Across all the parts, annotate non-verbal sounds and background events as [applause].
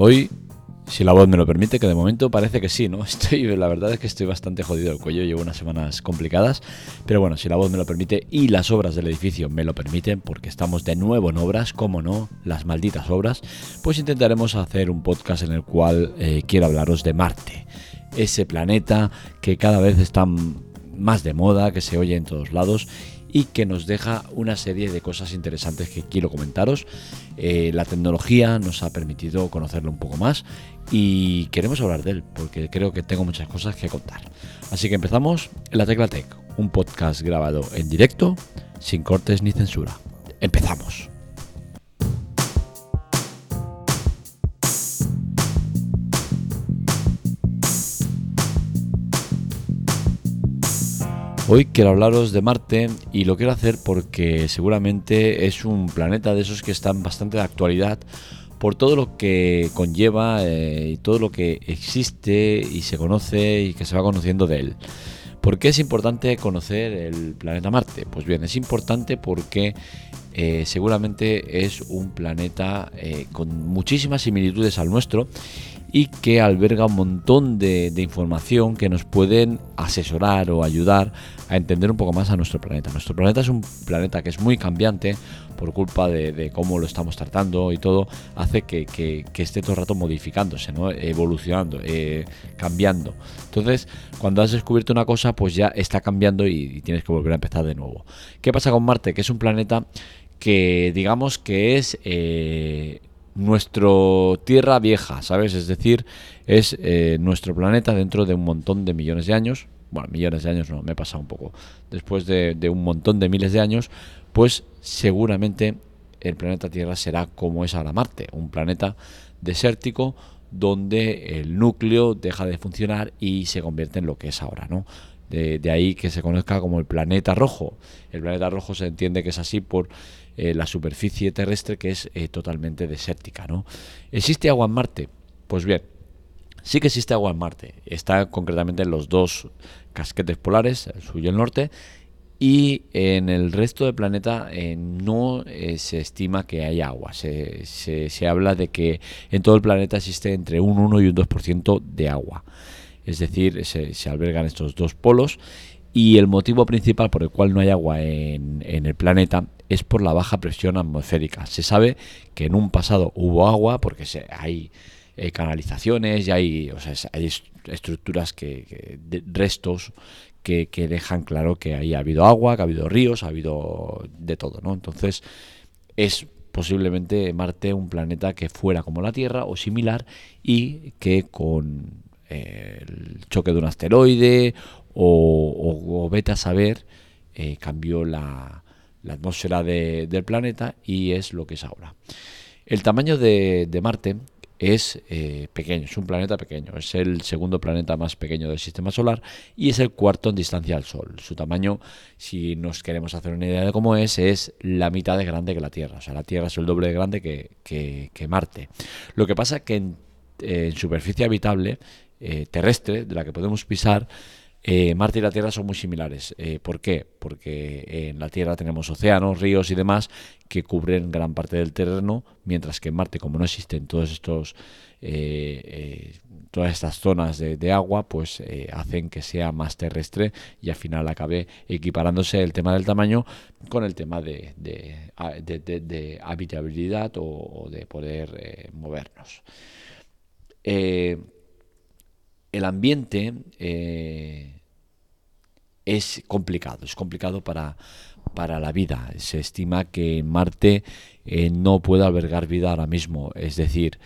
Hoy, si la voz me lo permite, que de momento parece que sí, ¿no? [laughs] Estoy, la verdad es que estoy bastante jodido del cuello, llevo unas semanas complicadas, pero bueno, si la voz me lo permite y las obras del edificio me lo permiten, porque estamos de nuevo en obras, como no, las malditas obras, pues intentaremos hacer un podcast en el cual eh, quiero hablaros de Marte, ese planeta que cada vez está más de moda, que se oye en todos lados y que nos deja una serie de cosas interesantes que quiero comentaros. Eh, la tecnología nos ha permitido conocerlo un poco más y queremos hablar de él porque creo que tengo muchas cosas que contar. Así que empezamos la Tecla Tech, un podcast grabado en directo, sin cortes ni censura. Empezamos. Hoy quiero hablaros de Marte y lo quiero hacer porque seguramente es un planeta de esos que están bastante de actualidad por todo lo que conlleva eh, y todo lo que existe y se conoce y que se va conociendo de él. ¿Por qué es importante conocer el planeta Marte? Pues bien, es importante porque eh, seguramente es un planeta eh, con muchísimas similitudes al nuestro y que alberga un montón de, información que nos pueden asesorar o ayudar a entender un poco más a nuestro planeta. Nuestro planeta es un planeta que es muy cambiante por culpa de, cómo lo estamos tratando y todo, hace que, esté todo el rato modificándose, evolucionando, eh, cambiando. Entonces, cuando has descubierto una cosa, pues ya está cambiando y, tienes que volver a empezar de nuevo. ¿Qué pasa con Marte? Que es un planeta que digamos que es eh, nuestro Tierra vieja, ¿sabes? Es decir, es eh, nuestro planeta dentro de un montón de millones de años. Bueno, millones de años no, me he pasado un poco. Después de, un montón de miles de años, pues seguramente el planeta Tierra será como es ahora Marte, un planeta desértico donde el núcleo deja de funcionar y se convierte en lo que es ahora, ¿no? De, de, ahí que se conozca como el planeta rojo. El planeta rojo se entiende que es así por eh, la superficie terrestre que es eh, totalmente desértica. ¿no? ¿Existe agua en Marte? Pues bien, sí que existe agua en Marte. Está concretamente en los dos casquetes polares, el sur y el norte, y en el resto del planeta eh, no se estima que haya agua. Se, se, habla de que en todo el planeta existe entre un 1 y un 2% de agua. Es decir, se, se, albergan estos dos polos y el motivo principal por el cual no hay agua en, en el planeta es por la baja presión atmosférica. Se sabe que en un pasado hubo agua porque hay eh, canalizaciones y hay, hay estructuras que, restos que, dejan claro que ahí ha habido agua, que ha habido ríos, ha habido de todo, ¿no? Entonces es posiblemente Marte un planeta que fuera como la Tierra o similar y que con eh, el choque de un asteroide o, vete a saber eh, cambió la, atmósfera del planeta y es lo que es ahora. El tamaño de, Marte es eh, pequeño, es un planeta pequeño, es el segundo planeta más pequeño del sistema solar y es el cuarto en distancia al Sol. Su tamaño, si nos queremos hacer una idea de cómo es, es la mitad de grande que la Tierra. O sea, la Tierra es el doble de grande que, Marte. Lo que pasa es que en, superficie habitable eh, terrestre, de la que podemos pisar, eh, Marte y la Tierra son muy similares. Eh, ¿Por qué? Porque en la Tierra tenemos océanos, ríos y demás que cubren gran parte del terreno, mientras que en Marte, como no existen todos estos, eh, todas estas zonas de, agua, pues hacen que sea más terrestre y al final acabe equiparándose el tema del tamaño con el tema de, habitabilidad o, de poder movernos el ambiente eh, es complicado, es complicado para, para la vida. Se estima que Marte eh, no puede albergar vida ahora mismo, es decir,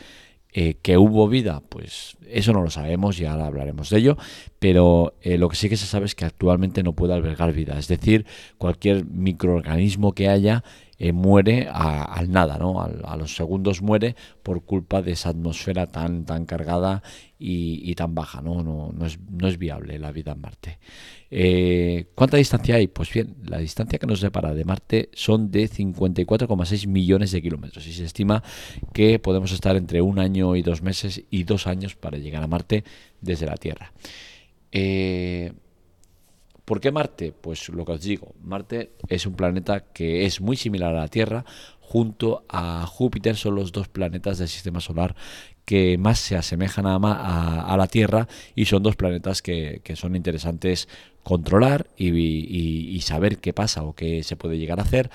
eh, que hubo vida, pues eso no lo sabemos y ahora hablaremos de ello, pero lo que sí que se sabe es que actualmente no puede albergar vida, es decir, cualquier microorganismo que haya muere al nada, ¿no? A, los segundos muere por culpa de esa atmósfera tan, tan cargada y, tan baja, ¿no? No, no, es, no es viable la vida en Marte. Eh, ¿Cuánta distancia hay? Pues bien, la distancia que nos separa de Marte son de 54,6 millones de kilómetros y se estima que podemos estar entre un año y dos meses y dos años para llegar a Marte desde la Tierra. Eh, ¿Por qué Marte? Pues lo que os digo, Marte es un planeta que es muy similar a la Tierra, junto a Júpiter son los dos planetas del sistema solar que más se asemejan a, la Tierra y son dos planetas que, son interesantes controlar y, saber qué pasa o qué se puede llegar a hacer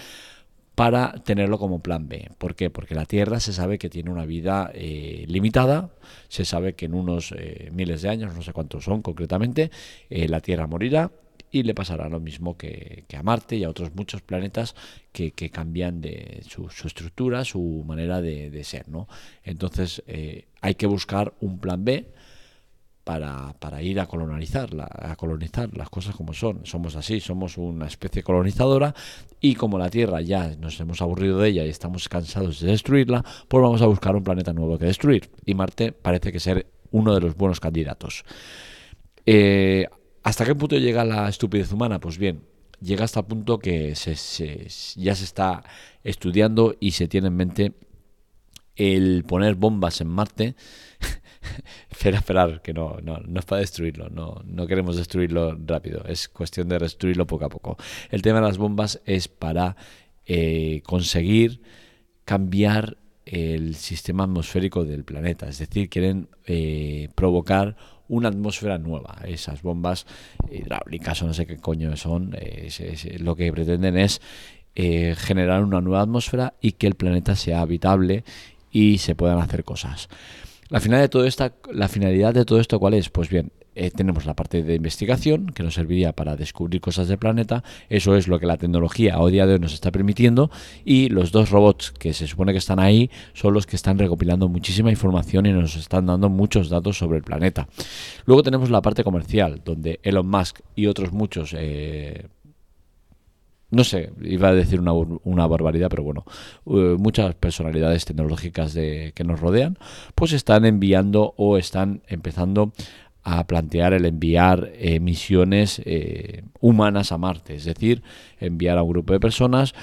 para tenerlo como plan B. ¿Por qué? Porque la Tierra se sabe que tiene una vida eh, limitada, se sabe que en unos eh, miles de años, no sé cuántos son concretamente, eh, la Tierra morirá y le pasará lo mismo que, a Marte y a otros muchos planetas que, cambian de su, estructura, su manera de, ser. ¿no? Entonces hay que buscar un plan B para, para ir a colonizar, a colonizar las cosas como son. Somos así, somos una especie colonizadora y como la Tierra ya nos hemos aburrido de ella y estamos cansados de destruirla, pues vamos a buscar un planeta nuevo que destruir. Y Marte parece que ser uno de los buenos candidatos. Eh, ¿Hasta qué punto llega la estupidez humana? Pues bien, llega hasta el punto que se, ya se está estudiando y se tiene en mente el poner bombas en Marte [laughs] espera, esperar, que no, no, es para destruirlo, no, no queremos destruirlo rápido, es cuestión de destruirlo poco a poco. El tema de las bombas es para eh, conseguir cambiar el sistema atmosférico del planeta, es decir, quieren eh, provocar una atmósfera nueva. Esas bombas hidráulicas o no sé qué coño son, lo que pretenden es eh, generar una nueva atmósfera y que el planeta sea habitable y se puedan hacer cosas. La finalidad de todo, esta, la finalidad de todo esto, ¿cuál es? Pues bien, eh, tenemos la parte de investigación que nos serviría para descubrir cosas del planeta. Eso es lo que la tecnología a día de hoy nos está permitiendo. Y los dos robots que se supone que están ahí son los que están recopilando muchísima información y nos están dando muchos datos sobre el planeta. Luego tenemos la parte comercial, donde Elon Musk y otros muchos eh, no sé, iba a decir una, barbaridad, pero bueno, eh, muchas personalidades tecnológicas que nos rodean, pues están enviando o están empezando a plantear el enviar eh, misiones eh, humanas a Marte, es decir, enviar a un grupo de personas,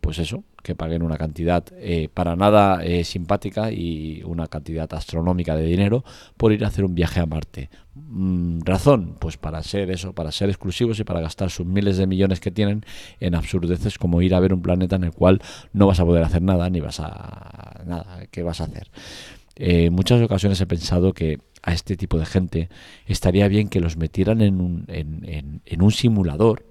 pues eso, que paguen una cantidad para nada simpática y una cantidad astronómica de dinero por ir a hacer un viaje a Marte. Mm, razón, pues para ser eso, para ser exclusivos y para gastar sus miles de millones que tienen en absurdeces como ir a ver un planeta en el cual no vas a poder hacer nada ni vas a nada, ¿qué vas a hacer? Eh, en muchas ocasiones he pensado que a este tipo de gente estaría bien que los metieran en un, en, un simulador.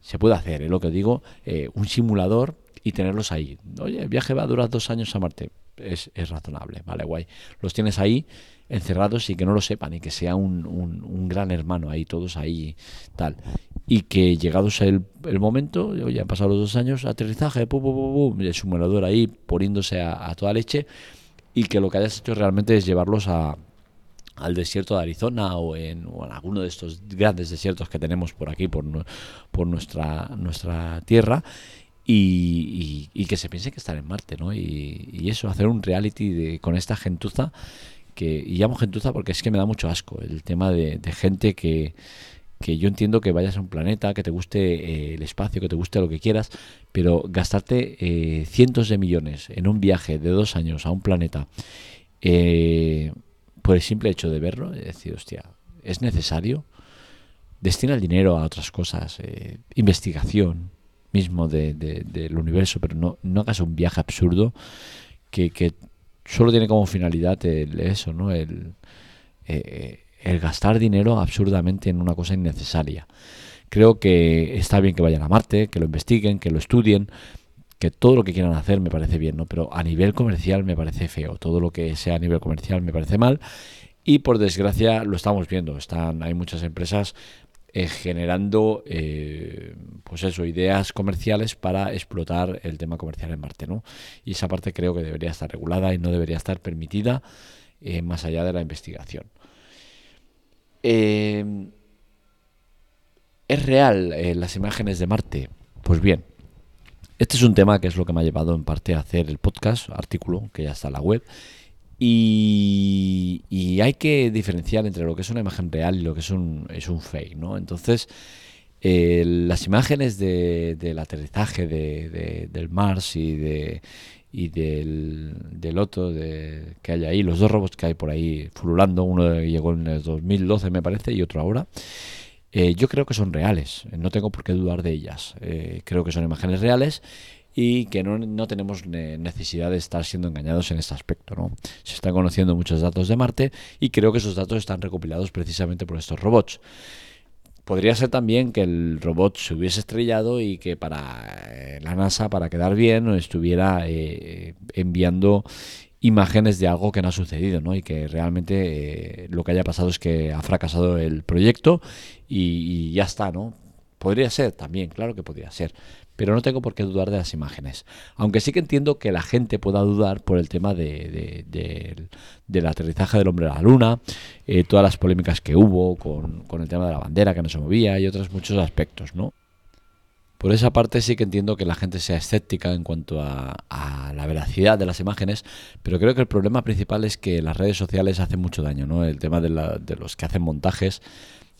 Se puede hacer, ¿eh? lo que digo, eh, un simulador y tenerlos ahí. Oye, el viaje va a durar dos años a Marte. Es, es razonable, vale, guay. Los tienes ahí encerrados y que no lo sepan y que sea un, un, gran hermano ahí, todos ahí, tal. Y que llegados el, el momento, ya han pasado los dos años, aterrizaje, pum, pum, pum, el simulador ahí poniéndose a, toda leche y que lo que hayas hecho realmente es llevarlos a, al desierto de Arizona o en, alguno de estos grandes desiertos que tenemos por aquí, por, por nuestra, nuestra tierra. Y, que se piense que están en Marte, ¿no? Y, y eso, hacer un reality de, con esta gentuza y llamo gentuza porque es que me da mucho asco el tema de, gente que, yo entiendo que vayas a un planeta, que te guste eh, el espacio, que te guste lo que quieras, pero gastarte eh, cientos de millones en un viaje de dos años a un planeta eh, por el simple hecho de verlo, es decir, hostia, ¿es necesario? Destina el dinero a otras cosas, investigación mismo de, del universo, pero no, no hagas un viaje absurdo que, que solo tiene como finalidad el, eso, ¿no? El, eh, el gastar dinero absurdamente en una cosa innecesaria. Creo que está bien que vayan a Marte, que lo investiguen, que lo estudien, que todo lo que quieran hacer me parece bien, ¿no? Pero a nivel comercial me parece feo. Todo lo que sea a nivel comercial me parece mal. Y por desgracia lo estamos viendo. Están, hay muchas empresas eh, generando eh, pues eso, ideas comerciales para explotar el tema comercial en Marte, ¿no? Y esa parte creo que debería estar regulada y no debería estar permitida eh, más allá de la investigación. ¿Es real las imágenes de Marte? Pues bien, este es un tema que es lo que me ha llevado en parte a hacer el podcast, artículo que ya está en la web, y, hay que diferenciar entre lo que es una imagen real y lo que es un, es un fake, ¿no? Entonces, eh, las imágenes del aterrizaje de, del Mars y de y del, del otro de, que hay ahí, los dos robots que hay por ahí fululando, uno llegó en el 2012 me parece y otro ahora, eh, yo creo que son reales, no tengo por qué dudar de ellas, eh, creo que son imágenes reales y que no, no, tenemos necesidad de estar siendo engañados en este aspecto. ¿no? Se están conociendo muchos datos de Marte y creo que esos datos están recopilados precisamente por estos robots. Podría ser también que el robot se hubiese estrellado y que para eh, la NASA, para quedar bien, estuviera eh, enviando imágenes de algo que no ha sucedido, ¿no? Y que realmente eh, lo que haya pasado es que ha fracasado el proyecto y, y, ya está, ¿no? Podría ser también, claro que podría ser pero no tengo por qué dudar de las imágenes. Aunque sí que entiendo que la gente pueda dudar por el tema de, del aterrizaje del hombre a la luna, eh, todas las polémicas que hubo con, el tema de la bandera que no se movía y otros muchos aspectos, ¿no? Por esa parte sí que entiendo que la gente sea escéptica en cuanto a, la veracidad de las imágenes, pero creo que el problema principal es que las redes sociales hacen mucho daño, ¿no? El tema de, los que hacen montajes,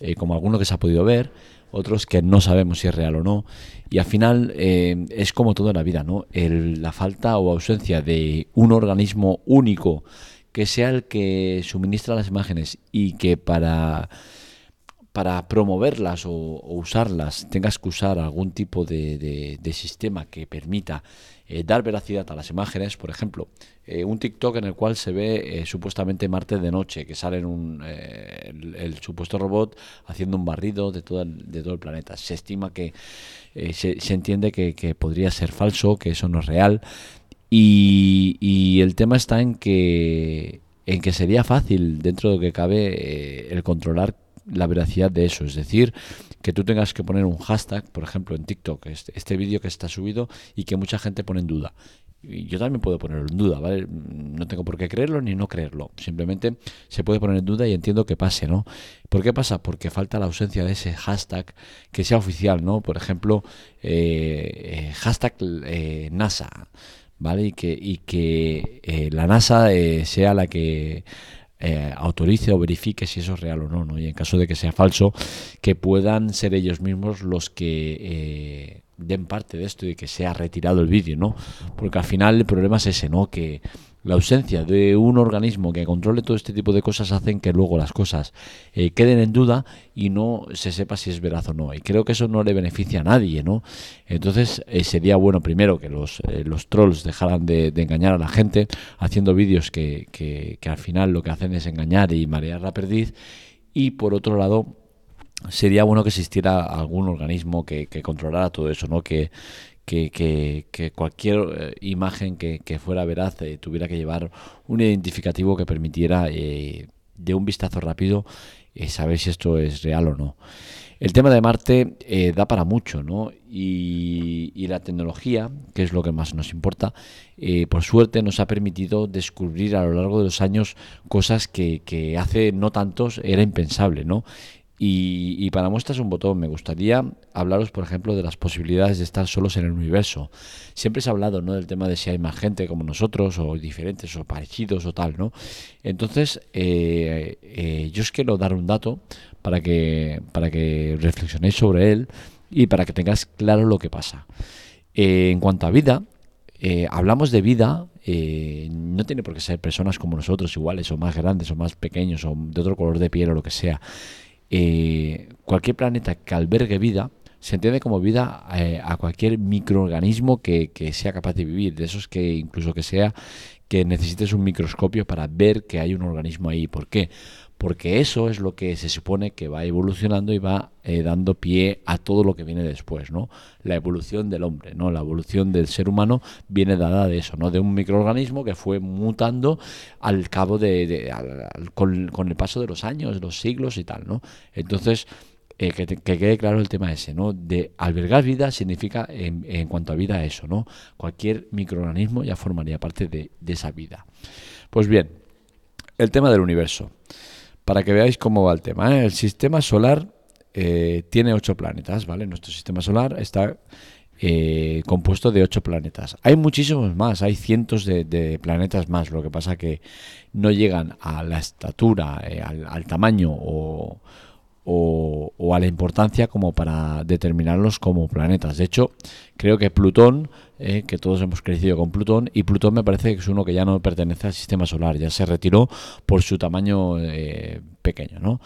eh, como alguno que se ha podido ver, otros que no sabemos si es real o no. Y al final eh, es como todo en la vida, ¿no? la falta o ausencia de un organismo único que sea el que suministra las imágenes y que para para promoverlas o, usarlas tengas que usar algún tipo de, sistema que permita eh, dar veracidad a las imágenes, por ejemplo, eh, un TikTok en el cual se ve eh, supuestamente Marte de noche, que sale un, el, supuesto robot haciendo un barrido de todo el, el planeta. Se estima que se, se, entiende que, podría ser falso, que eso no es real. Y, y el tema está en que en que sería fácil dentro de lo que cabe el controlar la veracidad de eso. Es decir, que tú tengas que poner un hashtag, por ejemplo, en TikTok, este, este vídeo que está subido y que mucha gente pone en duda. Y yo también puedo ponerlo en duda, ¿vale? No tengo por qué creerlo ni no creerlo. Simplemente se puede poner en duda y entiendo que pase, ¿no? ¿Por qué pasa? Porque falta la ausencia de ese hashtag que sea oficial, ¿no? Por ejemplo, eh, eh, hashtag eh, NASA, ¿vale? Y que, y que la NASA sea la que eh, autorice o verifique si eso es real o no, no, y en caso de que sea falso, que puedan ser ellos mismos los que eh, den parte de esto y que sea retirado el vídeo, ¿no? Porque al final el problema es ese, ¿no? Que la ausencia de un organismo que controle todo este tipo de cosas hacen que luego las cosas eh, queden en duda y no se sepa si es veraz o no. Y creo que eso no le beneficia a nadie, ¿no? Entonces eh, sería bueno primero que los, eh, los trolls dejaran de, engañar a la gente haciendo vídeos que, que, al final lo que hacen es engañar y marear la perdiz. Y por otro lado, sería bueno que existiera algún organismo que, que controlara todo eso, ¿no? Que, que, cualquier eh, imagen que, fuera veraz eh, tuviera que llevar un identificativo que permitiera eh, de un vistazo rápido saber si esto es real o no. El tema de Marte da para mucho, ¿no? Y, la tecnología, que es lo que más nos importa, por suerte nos ha permitido descubrir a lo largo de los años cosas que hace no tantos era impensable, ¿no? Y, para muestras un botón, me gustaría hablaros, por ejemplo, de las posibilidades de estar solos en el universo. Siempre se ha hablado ¿no? del tema de si hay más gente como nosotros, o diferentes, o parecidos, o tal, ¿no? Entonces, eh, eh, yo os quiero dar un dato para que, para que reflexionéis sobre él y para que tengáis claro lo que pasa. Eh, en cuanto a vida, hablamos de vida no tiene por qué ser personas como nosotros, iguales o más grandes o más pequeños o de otro color de piel o lo que sea. Eh, cualquier planeta que albergue vida se entiende como vida eh, a cualquier microorganismo que, que, sea capaz de vivir, de esos que incluso que sea que necesites un microscopio para ver que hay un organismo ahí. ¿Por qué? Porque eso es lo que se supone que va evolucionando y va eh, dando pie a todo lo que viene después, ¿no? La evolución del hombre, ¿no? La evolución del ser humano viene dada de eso, ¿no? De un microorganismo que fue mutando al cabo de, con, el paso de los años, los siglos y tal, ¿no? Entonces eh, que, quede claro el tema ese, ¿no? De albergar vida significa en, en, cuanto a vida eso, ¿no? Cualquier microorganismo ya formaría parte de, de esa vida. Pues bien, el tema del universo para que veáis cómo va el tema. ¿eh? El sistema solar eh, tiene ocho planetas, ¿vale? Nuestro sistema solar está eh, compuesto de ocho planetas. Hay muchísimos más, hay cientos de, planetas más. Lo que pasa que no llegan a la estatura, al, tamaño o, o, a la importancia como para determinarlos como planetas. De hecho, creo que Plutón, eh, que todos hemos crecido con Plutón, y Plutón me parece que es uno que ya no pertenece al sistema solar, ya se retiró por su tamaño eh, pequeño, ¿no?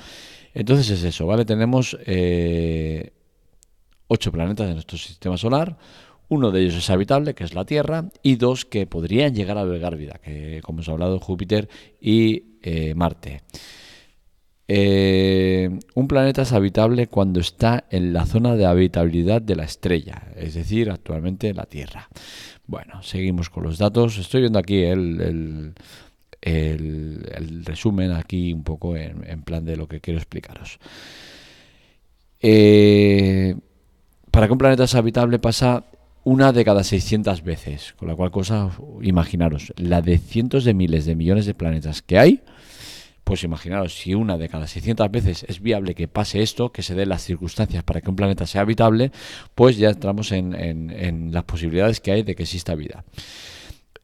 Entonces es eso, ¿vale? Tenemos eh, ocho planetas en nuestro sistema solar, Uno de ellos es habitable, que es la Tierra, y dos que podrían llegar a albergar vida, que como hemos hablado, Júpiter y Marte. Eh, un planeta es habitable cuando está en la zona de habitabilidad de la estrella, es decir, actualmente la Tierra. Bueno, seguimos con los datos. Estoy viendo aquí el, resumen, aquí un poco en, plan de lo que quiero explicaros. Eh, para que un planeta sea habitable pasa una de cada 600 veces, con la cual cosa, imaginaros, la de cientos de miles de millones de planetas que hay, pues imaginaros, si una de cada 600 veces es viable que pase esto, que se den las circunstancias para que un planeta sea habitable, pues ya entramos en, las posibilidades que hay de que exista vida.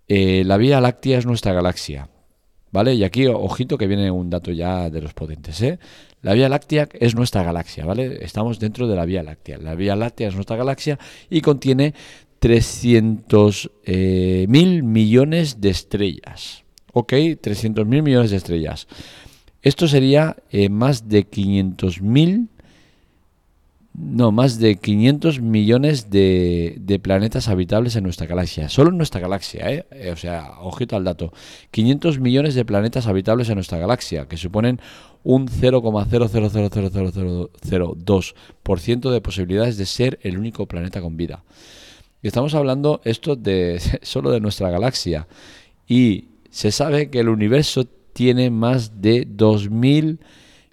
Eh, la Vía Láctea es nuestra galaxia, ¿vale? Y aquí, ojito, que viene un dato ya de los potentes, ¿eh? La Vía Láctea es nuestra galaxia, ¿vale? Estamos dentro de la Vía Láctea. La Vía Láctea es nuestra galaxia y contiene 300 eh, mil millones de estrellas. Ok, 300 mil millones de estrellas. Esto sería eh, más de 500 mil, no, más de 500 millones de, planetas habitables en nuestra galaxia. Solo en nuestra galaxia, ¿eh? ¿eh? O sea, ojito al dato. 500 millones de planetas habitables en nuestra galaxia, que suponen un 0,0000002% de posibilidades de ser el único planeta con vida. Y estamos hablando esto de [laughs] solo de nuestra galaxia. Y se sabe que el universo tiene más de 2.000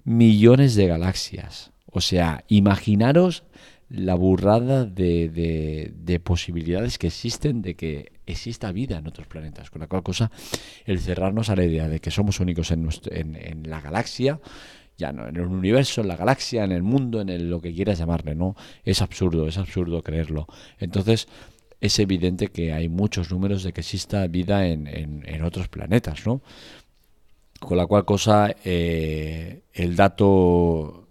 millones de galaxias. O sea, imaginaros la burrada de, posibilidades que existen de que exista vida en otros planetas. Con la cual cosa, el cerrarnos a la idea de que somos únicos en, en, la galaxia, ya no, en el universo, en la galaxia, en el mundo, en lo que quieras llamarle, ¿no? Es absurdo, es absurdo creerlo. Entonces, es evidente que hay muchos números de que exista vida en, en, otros planetas, ¿no? Con la cual cosa eh, el dato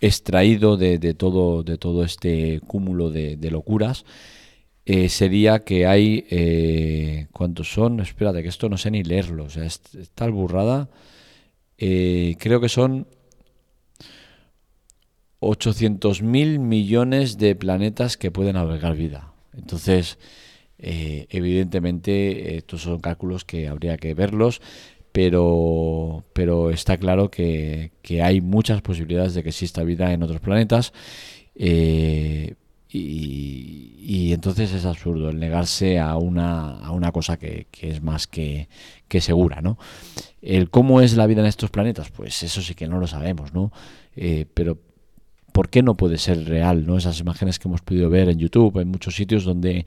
extraído de, todo, de todo este cúmulo de, locuras eh, sería que hay... Eh, ¿Cuántos son? Espérate, que esto no sé ni leerlo. O sea, es, tal burrada. creo que son 800.000 millones de planetas que pueden albergar vida. Entonces, eh, evidentemente, estos son cálculos que habría que verlos, pero, pero está claro que, hay muchas posibilidades de que exista vida en otros planetas. Eh, y, entonces es absurdo el negarse a una, a una cosa que, es más que, segura, ¿no? El cómo es la vida en estos planetas, pues eso sí que no lo sabemos, ¿no? Eh, pero ¿por qué no puede ser real? ¿no? Esas imágenes que hemos podido ver en YouTube, en muchos sitios donde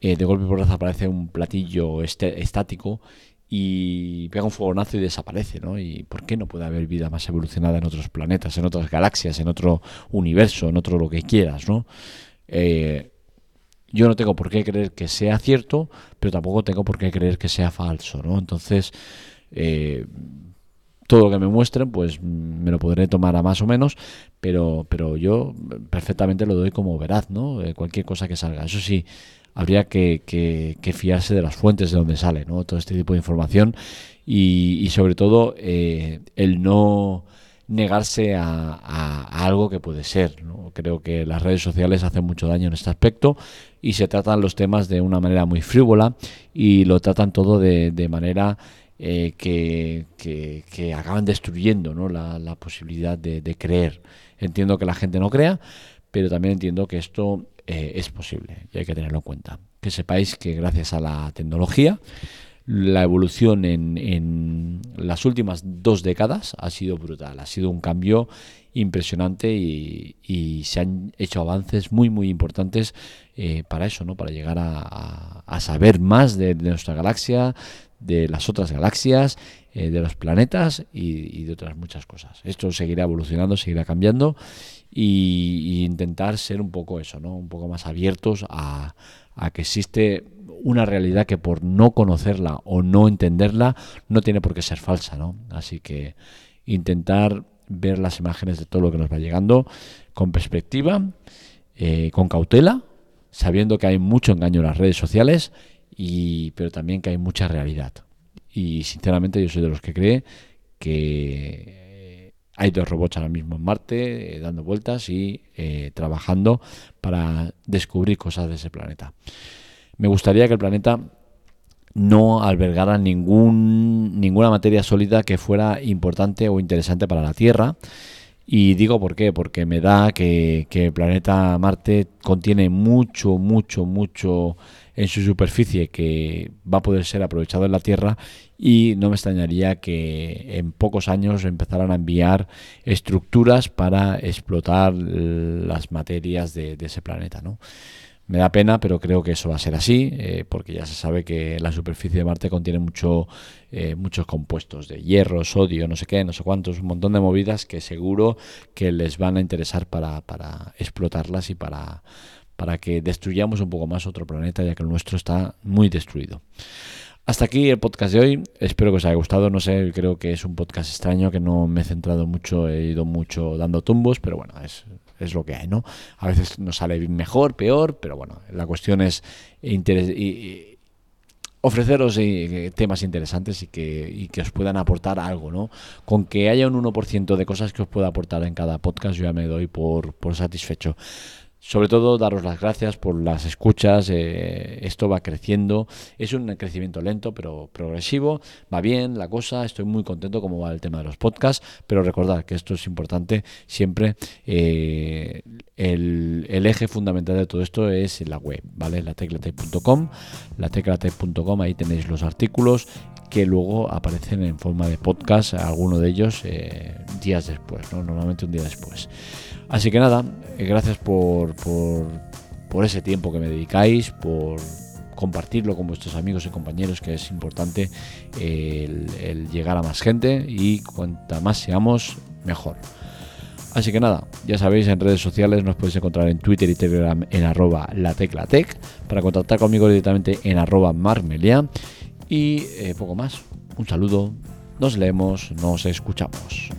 eh, de golpe por vez aparece un platillo este, estático y pega un fogonazo y desaparece, ¿no? ¿Y por qué no puede haber vida más evolucionada en otros planetas, en otras galaxias, en otro universo, en otro lo que quieras, ¿no? Eh, yo no tengo por qué creer que sea cierto, pero tampoco tengo por qué creer que sea falso, ¿no? Entonces, eh, todo lo que me muestren, pues me lo podré tomar a más o menos, pero, pero yo perfectamente lo doy como veraz, ¿no? Eh, cualquier cosa que salga. Eso sí, habría que, que, fiarse de las fuentes de donde sale, ¿no? Todo este tipo de información y, sobre todo eh, el no negarse a, algo que puede ser. ¿no? Creo que las redes sociales hacen mucho daño en este aspecto y se tratan los temas de una manera muy frívola y lo tratan todo de, de manera eh, que, que, acaban destruyendo ¿no? la, posibilidad de, creer. Entiendo que la gente no crea, pero también entiendo que esto eh, es posible y hay que tenerlo en cuenta. Que sepáis que gracias a la tecnología, la evolución en, en, las últimas dos décadas ha sido brutal, ha sido un cambio impresionante y, se han hecho avances muy muy importantes eh, para eso, ¿no? para llegar a, a, saber más de, nuestra galaxia, de las otras galaxias, eh, de los planetas y, de otras muchas cosas. Esto seguirá evolucionando, seguirá cambiando y, intentar ser un poco eso, ¿no? Un poco más abiertos a, que existe una realidad que por no conocerla o no entenderla no tiene por qué ser falsa, ¿no? Así que intentar ver las imágenes de todo lo que nos va llegando con perspectiva, eh, con cautela, sabiendo que hay mucho engaño en las redes sociales y, pero también que hay mucha realidad. Y sinceramente yo soy de los que cree que hay dos robots ahora mismo en Marte dando vueltas y trabajando para descubrir cosas de ese planeta. Me gustaría que el planeta no albergara ningún, ninguna materia sólida que fuera importante o interesante para la Tierra. Y digo por qué, porque me da que, que el planeta Marte contiene mucho, mucho, mucho en su superficie que va a poder ser aprovechado en la Tierra y no me extrañaría que en pocos años empezaran a enviar estructuras para explotar las materias de, de ese planeta. ¿no? Me da pena, pero creo que eso va a ser así, eh, porque ya se sabe que la superficie de Marte contiene mucho, eh, muchos compuestos de hierro, sodio, no sé qué, no sé cuántos, un montón de movidas que seguro que les van a interesar para, para explotarlas y para, para que destruyamos un poco más otro planeta, ya que el nuestro está muy destruido. Hasta aquí el podcast de hoy. Espero que os haya gustado. No sé, creo que es un podcast extraño que no me he centrado mucho, he ido mucho dando tumbos, pero bueno, es, es lo que hay, ¿no? A veces nos sale mejor, peor, pero bueno, la cuestión es ofreceros eh, temas interesantes y que, y que os puedan aportar algo, ¿no? Con que haya un 1% de cosas que os pueda aportar en cada podcast, yo ya me doy por, por satisfecho. Sobre todo, daros las gracias por las escuchas. Eh, esto va creciendo. Es un crecimiento lento, pero progresivo. Va bien la cosa. Estoy muy contento como va el tema de los podcasts. Pero recordad que esto es importante siempre. Eh, el, eje fundamental de todo esto es la web, ¿vale? La teclatec.com. La teclatec.com, ahí tenéis los artículos que luego aparecen en forma de podcast, alguno de ellos eh, días después, ¿no? normalmente un día después. Así que nada, eh, gracias por, por, ese tiempo que me dedicáis, por compartirlo con vuestros amigos y compañeros, que es importante el, llegar a más gente y cuanta más seamos, mejor. Así que nada, ya sabéis, en redes sociales nos podéis encontrar en Twitter y Telegram en arroba lateclatec, para contactar conmigo directamente en arroba marmelia y eh, poco más. Un saludo, nos leemos, nos escuchamos.